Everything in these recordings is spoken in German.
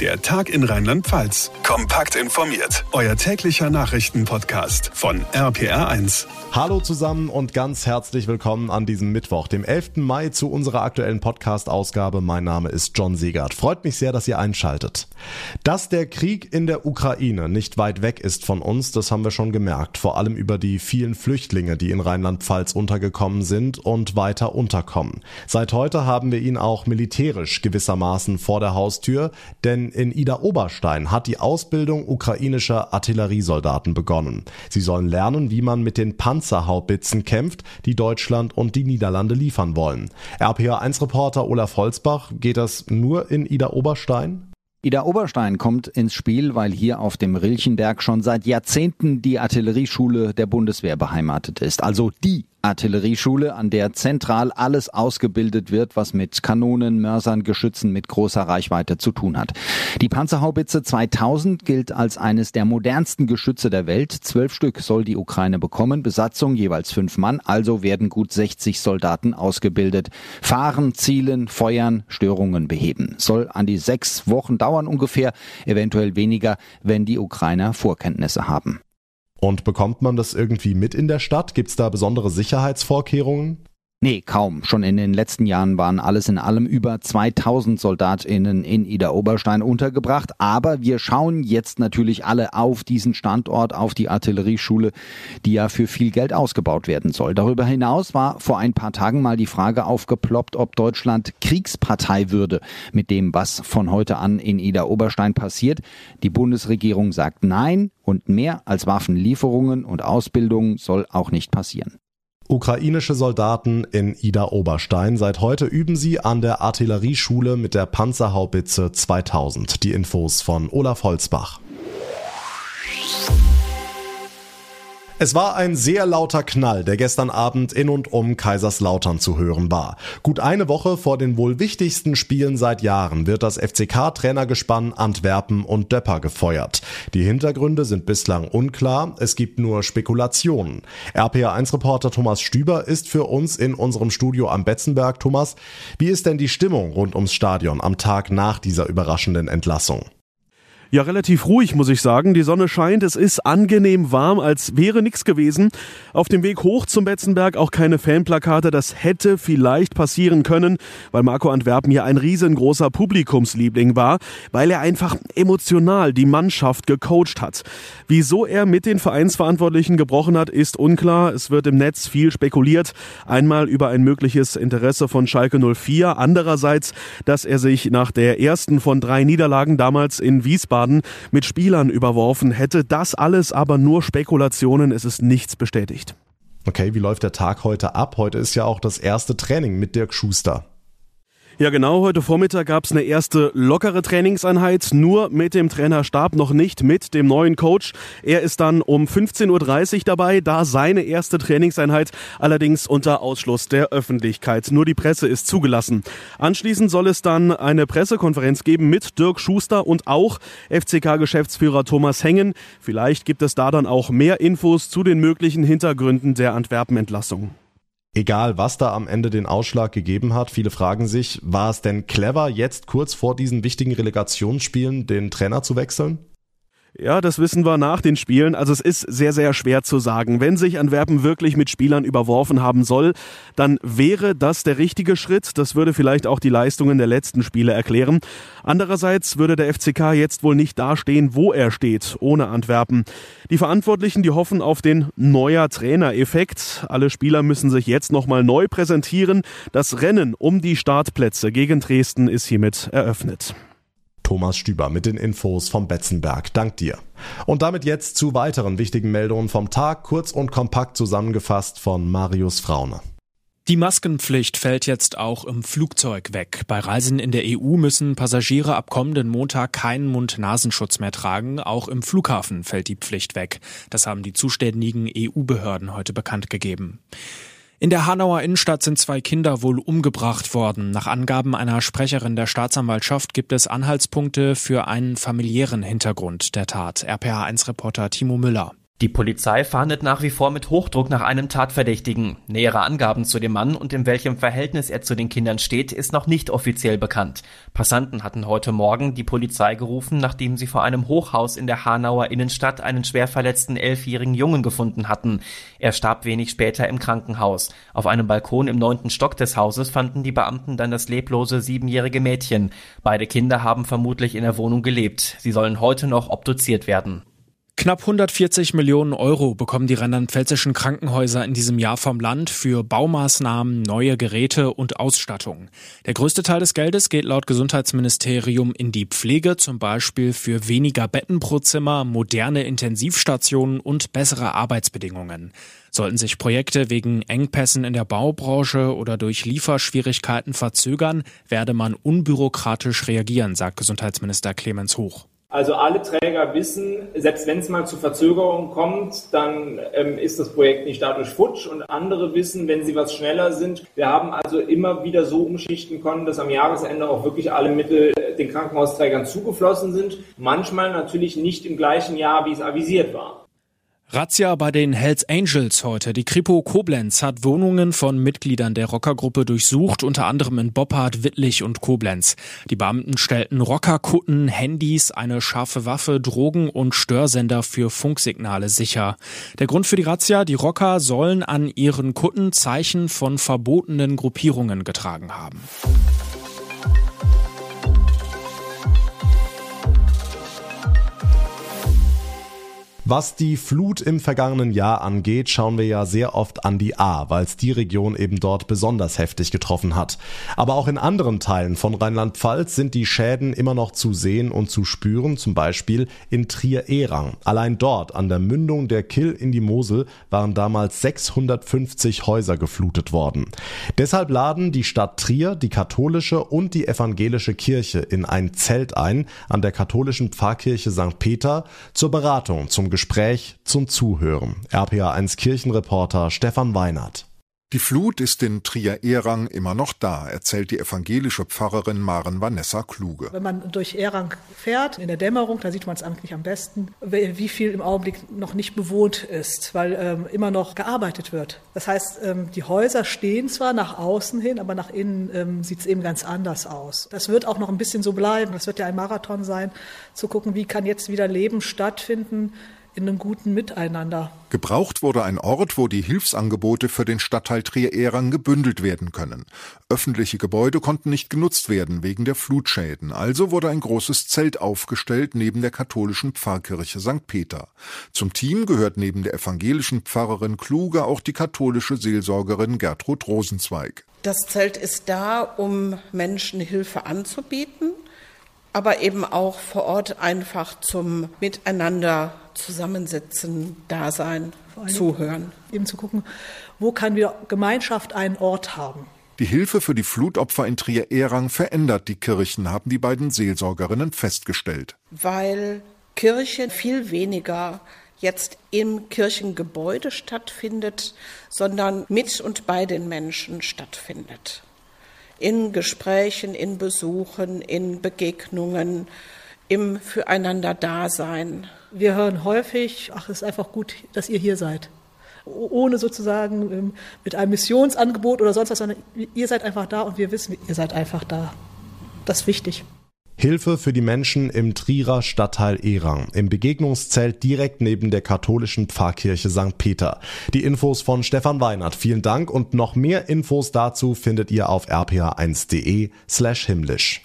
Der Tag in Rheinland-Pfalz. Kompakt informiert. Euer täglicher Nachrichtenpodcast von RPR1. Hallo zusammen und ganz herzlich willkommen an diesem Mittwoch, dem 11. Mai, zu unserer aktuellen Podcast-Ausgabe. Mein Name ist John Siegert. Freut mich sehr, dass ihr einschaltet. Dass der Krieg in der Ukraine nicht weit weg ist von uns, das haben wir schon gemerkt. Vor allem über die vielen Flüchtlinge, die in Rheinland-Pfalz untergekommen sind und weiter unterkommen. Seit heute haben wir ihn auch militärisch gewissermaßen vor der Haustür, denn in Ida Oberstein hat die Ausbildung ukrainischer Artilleriesoldaten begonnen. Sie sollen lernen, wie man mit den Panzerhaubitzen kämpft, die Deutschland und die Niederlande liefern wollen. RPA1-Reporter Olaf Holzbach, geht das nur in Ida Oberstein? Ida Oberstein kommt ins Spiel, weil hier auf dem Rilchenberg schon seit Jahrzehnten die Artillerieschule der Bundeswehr beheimatet ist. Also die Artillerieschule, an der zentral alles ausgebildet wird, was mit Kanonen, Mörsern, Geschützen mit großer Reichweite zu tun hat. Die Panzerhaubitze 2000 gilt als eines der modernsten Geschütze der Welt. Zwölf Stück soll die Ukraine bekommen, Besatzung jeweils fünf Mann, also werden gut 60 Soldaten ausgebildet. Fahren, zielen, feuern, Störungen beheben. Soll an die sechs Wochen dauern ungefähr, eventuell weniger, wenn die Ukrainer Vorkenntnisse haben. Und bekommt man das irgendwie mit in der Stadt? Gibt es da besondere Sicherheitsvorkehrungen? Nee, kaum. Schon in den letzten Jahren waren alles in allem über 2000 SoldatInnen in Ida Oberstein untergebracht. Aber wir schauen jetzt natürlich alle auf diesen Standort, auf die Artillerieschule, die ja für viel Geld ausgebaut werden soll. Darüber hinaus war vor ein paar Tagen mal die Frage aufgeploppt, ob Deutschland Kriegspartei würde mit dem, was von heute an in Ida Oberstein passiert. Die Bundesregierung sagt nein und mehr als Waffenlieferungen und Ausbildung soll auch nicht passieren. Ukrainische Soldaten in Ida Oberstein. Seit heute üben sie an der Artillerieschule mit der Panzerhaubitze 2000. Die Infos von Olaf Holzbach. Es war ein sehr lauter Knall, der gestern Abend in und um Kaiserslautern zu hören war. Gut eine Woche vor den wohl wichtigsten Spielen seit Jahren wird das FCK-Trainergespann Antwerpen und Döpper gefeuert. Die Hintergründe sind bislang unklar, es gibt nur Spekulationen. RPA1-Reporter Thomas Stüber ist für uns in unserem Studio am Betzenberg. Thomas, wie ist denn die Stimmung rund ums Stadion am Tag nach dieser überraschenden Entlassung? Ja, relativ ruhig, muss ich sagen. Die Sonne scheint, es ist angenehm warm, als wäre nichts gewesen. Auf dem Weg hoch zum Betzenberg auch keine Fanplakate. Das hätte vielleicht passieren können, weil Marco Antwerpen hier ein riesengroßer Publikumsliebling war, weil er einfach emotional die Mannschaft gecoacht hat. Wieso er mit den Vereinsverantwortlichen gebrochen hat, ist unklar. Es wird im Netz viel spekuliert. Einmal über ein mögliches Interesse von Schalke 04. Andererseits, dass er sich nach der ersten von drei Niederlagen damals in Wiesbaden Wiesbaden mit Spielern überworfen hätte. Das alles aber nur Spekulationen, es ist nichts bestätigt. Okay, wie läuft der Tag heute ab? Heute ist ja auch das erste Training mit Dirk Schuster. Ja, genau. Heute Vormittag gab es eine erste lockere Trainingseinheit, nur mit dem Trainerstab, noch nicht mit dem neuen Coach. Er ist dann um 15.30 Uhr dabei, da seine erste Trainingseinheit, allerdings unter Ausschluss der Öffentlichkeit. Nur die Presse ist zugelassen. Anschließend soll es dann eine Pressekonferenz geben mit Dirk Schuster und auch FCK-Geschäftsführer Thomas Hengen. Vielleicht gibt es da dann auch mehr Infos zu den möglichen Hintergründen der Antwerpen-Entlassung. Egal, was da am Ende den Ausschlag gegeben hat, viele fragen sich, war es denn clever, jetzt kurz vor diesen wichtigen Relegationsspielen den Trainer zu wechseln? Ja, das wissen wir nach den Spielen. Also es ist sehr, sehr schwer zu sagen. Wenn sich Antwerpen wirklich mit Spielern überworfen haben soll, dann wäre das der richtige Schritt. Das würde vielleicht auch die Leistungen der letzten Spiele erklären. Andererseits würde der FCK jetzt wohl nicht dastehen, wo er steht, ohne Antwerpen. Die Verantwortlichen, die hoffen auf den neuer Trainer-Effekt. Alle Spieler müssen sich jetzt nochmal neu präsentieren. Das Rennen um die Startplätze gegen Dresden ist hiermit eröffnet. Thomas Stüber mit den Infos vom Betzenberg. Dank dir. Und damit jetzt zu weiteren wichtigen Meldungen vom Tag, kurz und kompakt zusammengefasst von Marius Fraune. Die Maskenpflicht fällt jetzt auch im Flugzeug weg. Bei Reisen in der EU müssen Passagiere ab kommenden Montag keinen Mund-Nasenschutz mehr tragen. Auch im Flughafen fällt die Pflicht weg. Das haben die zuständigen EU-Behörden heute bekannt gegeben. In der Hanauer Innenstadt sind zwei Kinder wohl umgebracht worden. Nach Angaben einer Sprecherin der Staatsanwaltschaft gibt es Anhaltspunkte für einen familiären Hintergrund der Tat. RPA1-Reporter Timo Müller. Die Polizei fahndet nach wie vor mit Hochdruck nach einem Tatverdächtigen. Nähere Angaben zu dem Mann und in welchem Verhältnis er zu den Kindern steht, ist noch nicht offiziell bekannt. Passanten hatten heute Morgen die Polizei gerufen, nachdem sie vor einem Hochhaus in der Hanauer Innenstadt einen schwer verletzten elfjährigen Jungen gefunden hatten. Er starb wenig später im Krankenhaus. Auf einem Balkon im neunten Stock des Hauses fanden die Beamten dann das leblose siebenjährige Mädchen. Beide Kinder haben vermutlich in der Wohnung gelebt. Sie sollen heute noch obduziert werden. Knapp 140 Millionen Euro bekommen die rheinland-pfälzischen Krankenhäuser in diesem Jahr vom Land für Baumaßnahmen, neue Geräte und Ausstattung. Der größte Teil des Geldes geht laut Gesundheitsministerium in die Pflege, zum Beispiel für weniger Betten pro Zimmer, moderne Intensivstationen und bessere Arbeitsbedingungen. Sollten sich Projekte wegen Engpässen in der Baubranche oder durch Lieferschwierigkeiten verzögern, werde man unbürokratisch reagieren, sagt Gesundheitsminister Clemens Hoch. Also alle Träger wissen, selbst wenn es mal zu Verzögerungen kommt, dann ähm, ist das Projekt nicht dadurch futsch. Und andere wissen, wenn sie was schneller sind. Wir haben also immer wieder so umschichten können, dass am Jahresende auch wirklich alle Mittel den Krankenhausträgern zugeflossen sind. Manchmal natürlich nicht im gleichen Jahr, wie es avisiert war. Razzia bei den Hells Angels heute. Die Kripo Koblenz hat Wohnungen von Mitgliedern der Rockergruppe durchsucht, unter anderem in Boppard, Wittlich und Koblenz. Die Beamten stellten Rockerkutten, Handys, eine scharfe Waffe, Drogen und Störsender für Funksignale sicher. Der Grund für die Razzia, die Rocker sollen an ihren Kutten Zeichen von verbotenen Gruppierungen getragen haben. Was die Flut im vergangenen Jahr angeht, schauen wir ja sehr oft an die A, weil es die Region eben dort besonders heftig getroffen hat. Aber auch in anderen Teilen von Rheinland-Pfalz sind die Schäden immer noch zu sehen und zu spüren, zum Beispiel in Trier-Ehrang. Allein dort, an der Mündung der Kill in die Mosel, waren damals 650 Häuser geflutet worden. Deshalb laden die Stadt Trier, die katholische und die evangelische Kirche in ein Zelt ein an der katholischen Pfarrkirche St. Peter zur Beratung zum Gespräch zum Zuhören. RPA1 Kirchenreporter Stefan Weinert. Die Flut ist in Trier-Ehrang immer noch da, erzählt die evangelische Pfarrerin Maren Vanessa Kluge. Wenn man durch Ehrang fährt, in der Dämmerung, da sieht man es eigentlich am besten, wie viel im Augenblick noch nicht bewohnt ist, weil ähm, immer noch gearbeitet wird. Das heißt, ähm, die Häuser stehen zwar nach außen hin, aber nach innen ähm, sieht es eben ganz anders aus. Das wird auch noch ein bisschen so bleiben. Das wird ja ein Marathon sein, zu gucken, wie kann jetzt wieder Leben stattfinden, in einem guten Miteinander. Gebraucht wurde ein Ort, wo die Hilfsangebote für den Stadtteil Trier-Ehrang gebündelt werden können. Öffentliche Gebäude konnten nicht genutzt werden wegen der Flutschäden, also wurde ein großes Zelt aufgestellt neben der katholischen Pfarrkirche St. Peter. Zum Team gehört neben der evangelischen Pfarrerin Kluge auch die katholische Seelsorgerin Gertrud Rosenzweig. Das Zelt ist da, um Menschen Hilfe anzubieten, aber eben auch vor Ort einfach zum Miteinander zusammensitzen, da sein, zuhören. Eben zu gucken, wo kann wir Gemeinschaft einen Ort haben. Die Hilfe für die Flutopfer in Trier-Ehrang verändert die Kirchen, haben die beiden Seelsorgerinnen festgestellt. Weil Kirche viel weniger jetzt im Kirchengebäude stattfindet, sondern mit und bei den Menschen stattfindet in Gesprächen, in Besuchen, in Begegnungen, im Füreinander-Dasein. Wir hören häufig, ach, es ist einfach gut, dass ihr hier seid. Ohne sozusagen ähm, mit einem Missionsangebot oder sonst was, sondern ihr seid einfach da und wir wissen, ihr seid einfach da. Das ist wichtig. Hilfe für die Menschen im Trierer Stadtteil Erang, im Begegnungszelt direkt neben der katholischen Pfarrkirche St. Peter. Die Infos von Stefan Weinert. Vielen Dank und noch mehr Infos dazu findet ihr auf rpa1.de slash himmlisch.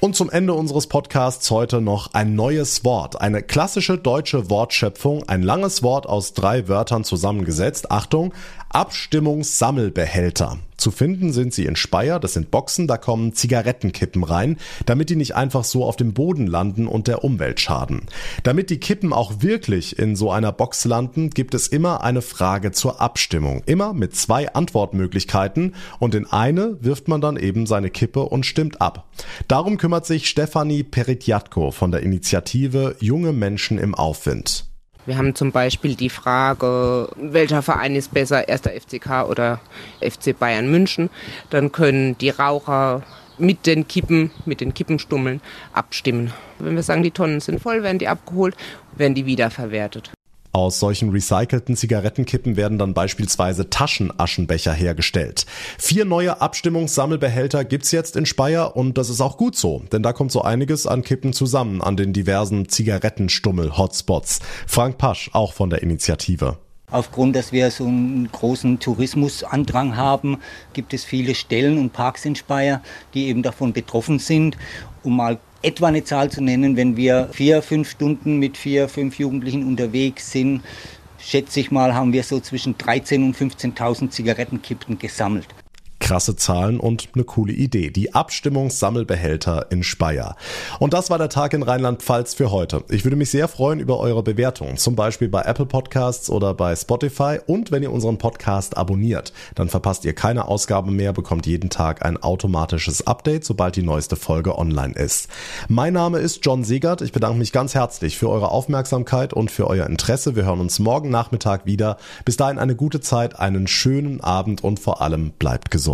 Und zum Ende unseres Podcasts heute noch ein neues Wort. Eine klassische deutsche Wortschöpfung, ein langes Wort aus drei Wörtern zusammengesetzt. Achtung, Abstimmungssammelbehälter. Zu finden sind sie in Speyer, das sind Boxen, da kommen Zigarettenkippen rein, damit die nicht einfach so auf dem Boden landen und der Umwelt schaden. Damit die Kippen auch wirklich in so einer Box landen, gibt es immer eine Frage zur Abstimmung. Immer mit zwei Antwortmöglichkeiten und in eine wirft man dann eben seine Kippe und stimmt ab. Darum kümmert sich Stefanie Peritjatko von der Initiative Junge Menschen im Aufwind. Wir haben zum Beispiel die Frage, welcher Verein ist besser, erster FCK oder FC Bayern München. Dann können die Raucher mit den Kippen, mit den Kippenstummeln abstimmen. Wenn wir sagen, die Tonnen sind voll, werden die abgeholt, werden die wiederverwertet. Aus solchen recycelten Zigarettenkippen werden dann beispielsweise Taschenaschenbecher hergestellt. Vier neue Abstimmungssammelbehälter gibt's jetzt in Speyer und das ist auch gut so, denn da kommt so einiges an Kippen zusammen an den diversen Zigarettenstummel-Hotspots. Frank Pasch, auch von der Initiative. Aufgrund, dass wir so einen großen Tourismusandrang haben, gibt es viele Stellen und Parks in Speyer, die eben davon betroffen sind. Um mal etwa eine Zahl zu nennen, wenn wir vier, fünf Stunden mit vier, fünf Jugendlichen unterwegs sind, schätze ich mal, haben wir so zwischen 13.000 und 15.000 Zigarettenkippen gesammelt krasse Zahlen und eine coole Idee. Die Abstimmungssammelbehälter in Speyer. Und das war der Tag in Rheinland-Pfalz für heute. Ich würde mich sehr freuen über eure Bewertungen, zum Beispiel bei Apple Podcasts oder bei Spotify. Und wenn ihr unseren Podcast abonniert, dann verpasst ihr keine Ausgabe mehr, bekommt jeden Tag ein automatisches Update, sobald die neueste Folge online ist. Mein Name ist John Siegert. Ich bedanke mich ganz herzlich für eure Aufmerksamkeit und für euer Interesse. Wir hören uns morgen Nachmittag wieder. Bis dahin eine gute Zeit, einen schönen Abend und vor allem bleibt gesund